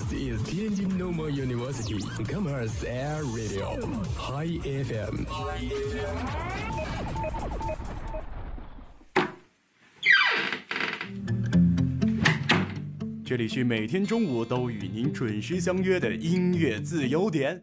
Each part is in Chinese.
This is Tianjin Normal University Commerce Air Radio Hi FM. Hi FM.。这里是每天中午都与您准时相约的音乐自由点。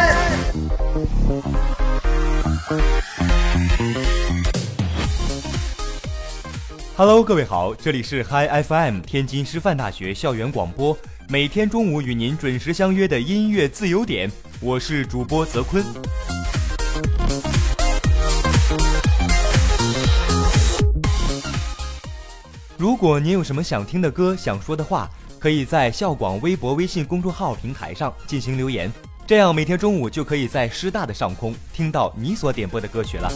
Hello，各位好，这里是 Hi FM 天津师范大学校园广播，每天中午与您准时相约的音乐自由点，我是主播泽坤。如果您有什么想听的歌、想说的话，可以在校广微博、微信公众号平台上进行留言，这样每天中午就可以在师大的上空听到你所点播的歌曲了。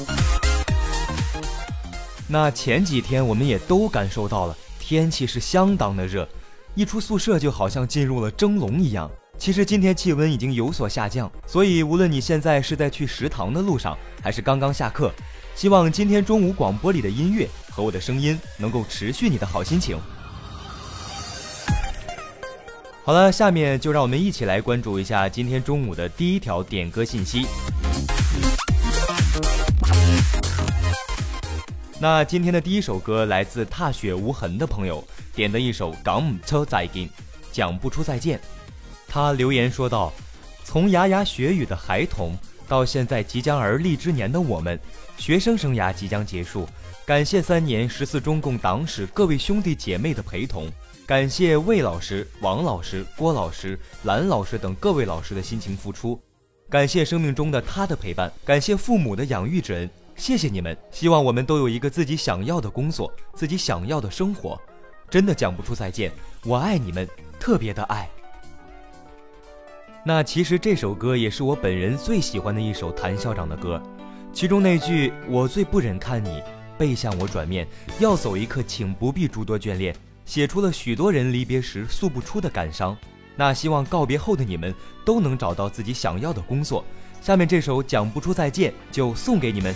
那前几天我们也都感受到了，天气是相当的热，一出宿舍就好像进入了蒸笼一样。其实今天气温已经有所下降，所以无论你现在是在去食堂的路上，还是刚刚下课，希望今天中午广播里的音乐和我的声音能够持续你的好心情。好了，下面就让我们一起来关注一下今天中午的第一条点歌信息。那今天的第一首歌来自踏雪无痕的朋友点的一首《港唔车再见》，讲不出再见。他留言说道：“从牙牙学语的孩童到现在即将而立之年的我们，学生生涯即将结束。感谢三年十四中共党史各位兄弟姐妹的陪同，感谢魏老师、王老师、郭老师、兰老师等各位老师的辛勤付出，感谢生命中的他的陪伴，感谢父母的养育之恩。”谢谢你们，希望我们都有一个自己想要的工作，自己想要的生活。真的讲不出再见，我爱你们，特别的爱。那其实这首歌也是我本人最喜欢的一首谭校长的歌，其中那句“我最不忍看你背向我转面，要走一刻，请不必诸多眷恋”，写出了许多人离别时诉不出的感伤。那希望告别后的你们都能找到自己想要的工作。下面这首讲不出再见，就送给你们。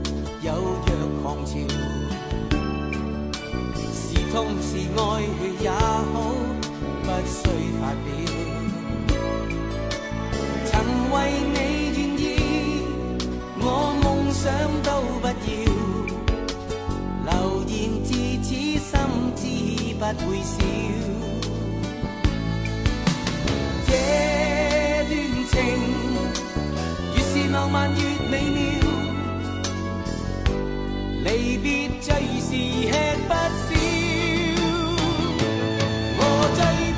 有若狂潮，是痛是爱也好，不需发表。曾为你愿意，我梦想都不要。流言自此心知不会少。这段情越是浪漫越美妙。别最是吃不消。我最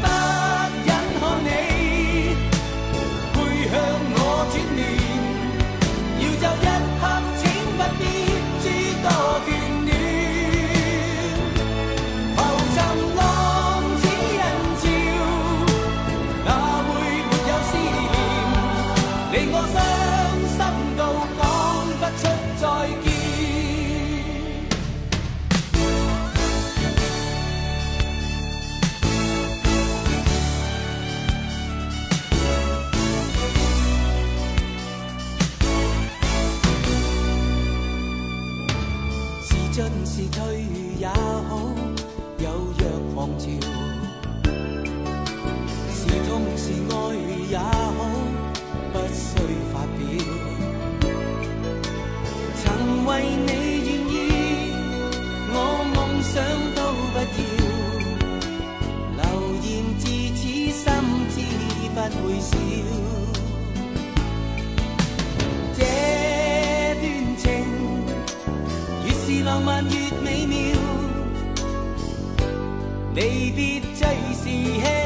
浪漫越美妙，离别最是轻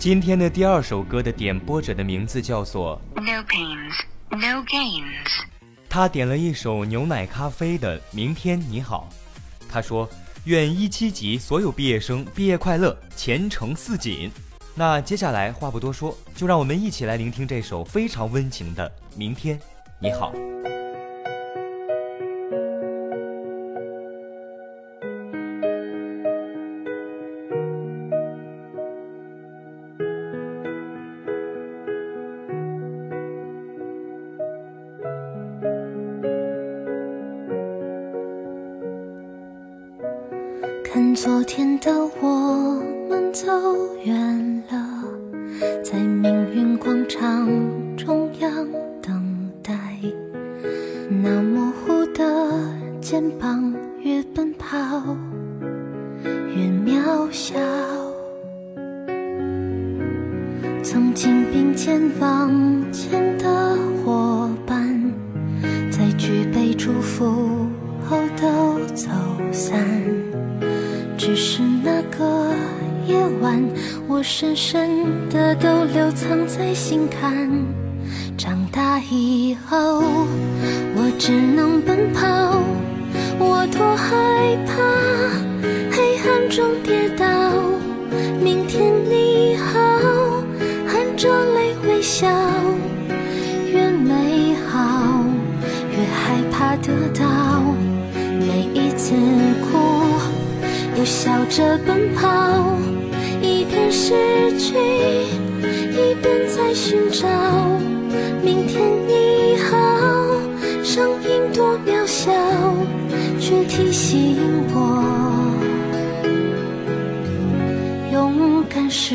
今天的第二首歌的点播者的名字叫做 No Pains No Gains，他点了一首牛奶咖啡的《明天你好》，他说：“愿一七级所有毕业生毕业快乐，前程似锦。”那接下来话不多说，就让我们一起来聆听这首非常温情的《明天你好》。昨天的我们走远了，在命运广场以后，我只能奔跑，我多害怕黑暗中跌倒。明天你好，含着泪微笑，越美好越害怕得到，每一次哭。又笑着奔跑，一边失去，一边在寻找。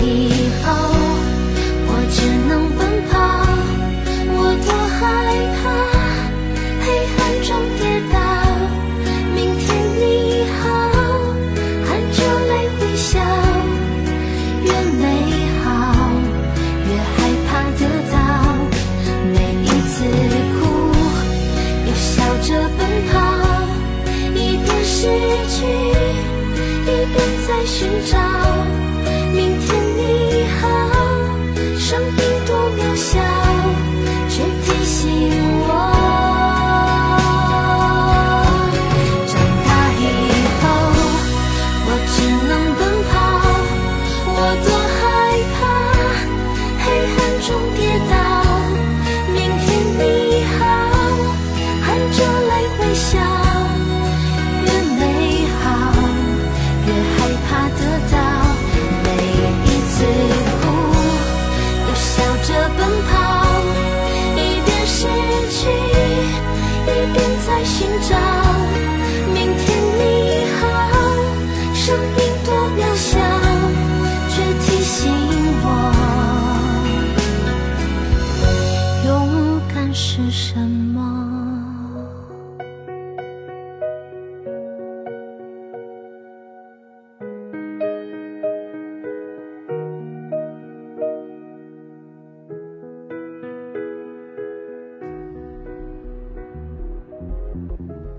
长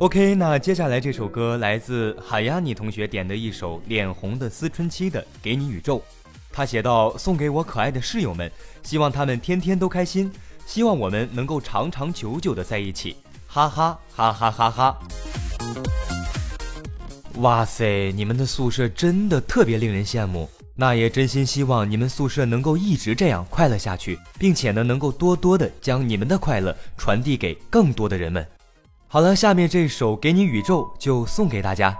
OK，那接下来这首歌来自海亚妮同学点的一首脸红的思春期的《给你宇宙》，他写道：“送给我可爱的室友们，希望他们天天都开心，希望我们能够长长久久的在一起，哈哈哈哈哈哈！”哇塞，你们的宿舍真的特别令人羡慕，那也真心希望你们宿舍能够一直这样快乐下去，并且呢，能够多多的将你们的快乐传递给更多的人们。好了，下面这首《给你宇宙》就送给大家。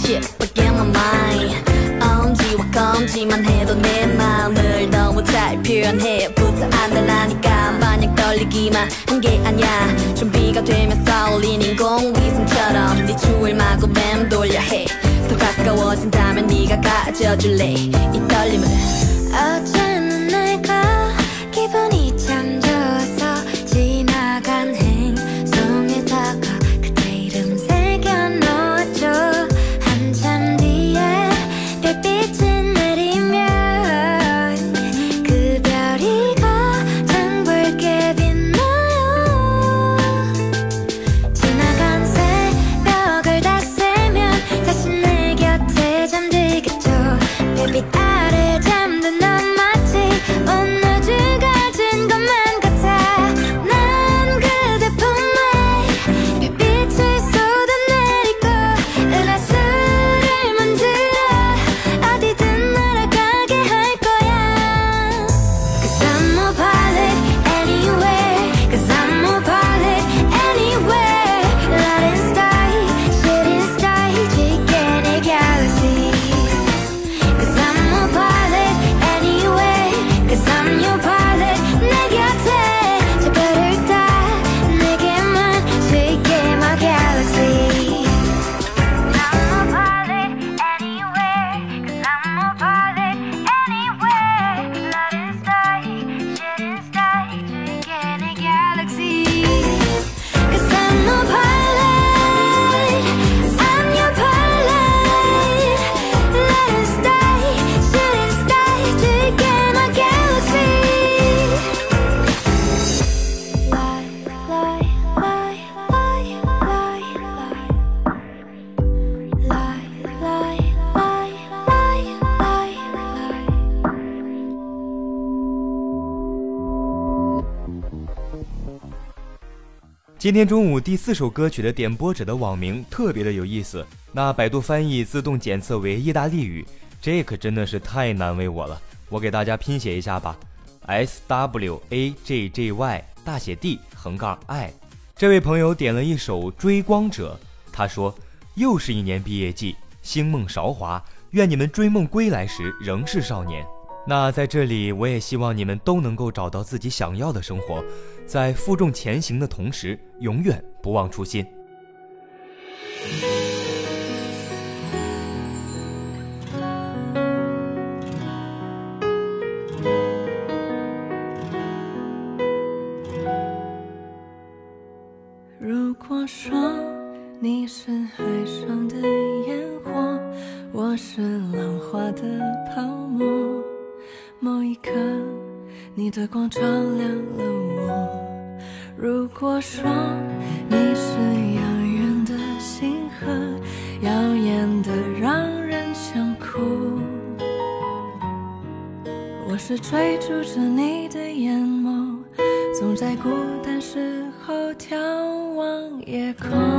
싶어 Get my mind. 엄지와 검지만 해도 내 마음을 너무 잘 표현해. 붙어 안달라니까 마냥 떨리기만 한 게 아니야. 준비가 되면 쏠린 인공위성처럼 네 추을 마구 맴돌려 해. 더 가까워진다면 네가 가져줄래. 이 떨림을 어제 今天中午第四首歌曲的点播者的网名特别的有意思，那百度翻译自动检测为意大利语，这可真的是太难为我了。我给大家拼写一下吧，S W A J J Y 大写 D 横杠 I。这位朋友点了一首《追光者》，他说：“又是一年毕业季，星梦韶华，愿你们追梦归来时仍是少年。”那在这里，我也希望你们都能够找到自己想要的生活，在负重前行的同时，永远不忘初心。追逐着你的眼眸，总在孤单时候眺望夜空。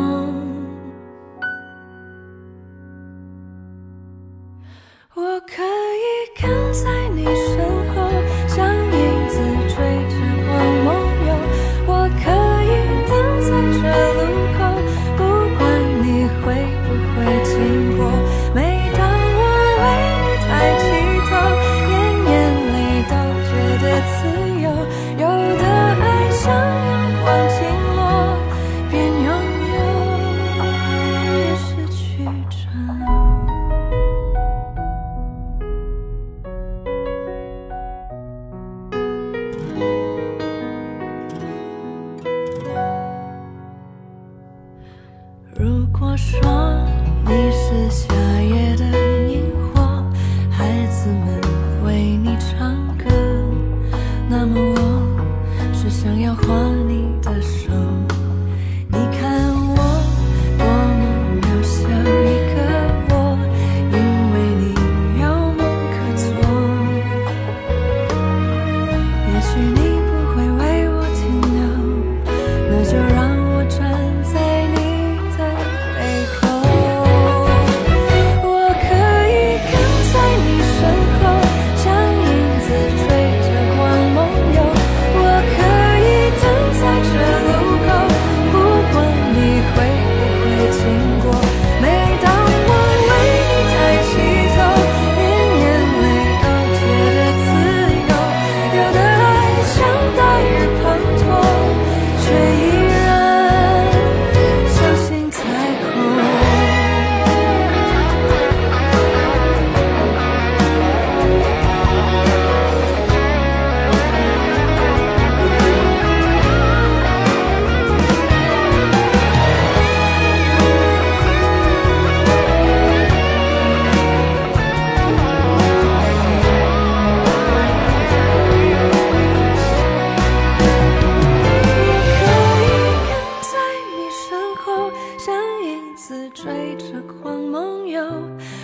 追着光梦游。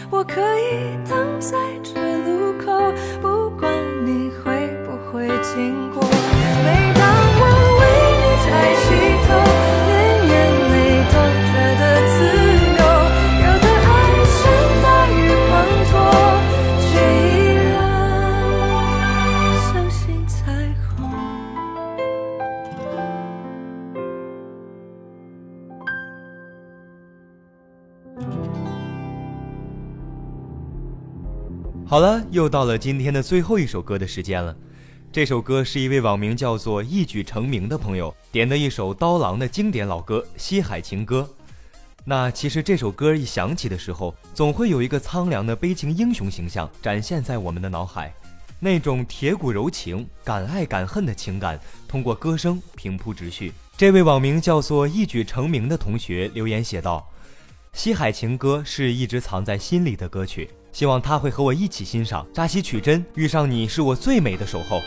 我可以等在这路好了，又到了今天的最后一首歌的时间了。这首歌是一位网名叫做“一举成名”的朋友点的一首刀郎的经典老歌《西海情歌》。那其实这首歌一响起的时候，总会有一个苍凉的悲情英雄形象展现在我们的脑海，那种铁骨柔情、敢爱敢恨的情感，通过歌声平铺直叙。这位网名叫做“一举成名”的同学留言写道：“西海情歌是一直藏在心里的歌曲。”希望他会和我一起欣赏。扎西曲珍，遇上你是我最美的守候。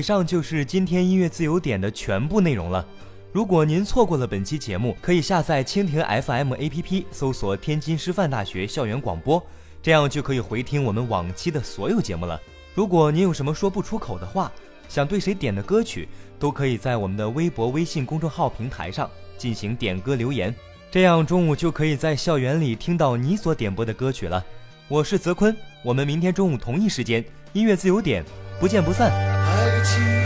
以上就是今天音乐自由点的全部内容了。如果您错过了本期节目，可以下载蜻蜓 FM APP，搜索“天津师范大学校园广播”，这样就可以回听我们往期的所有节目了。如果您有什么说不出口的话，想对谁点的歌曲，都可以在我们的微博、微信公众号平台上进行点歌留言，这样中午就可以在校园里听到你所点播的歌曲了。我是泽坤，我们明天中午同一时间音乐自由点。不见不散。to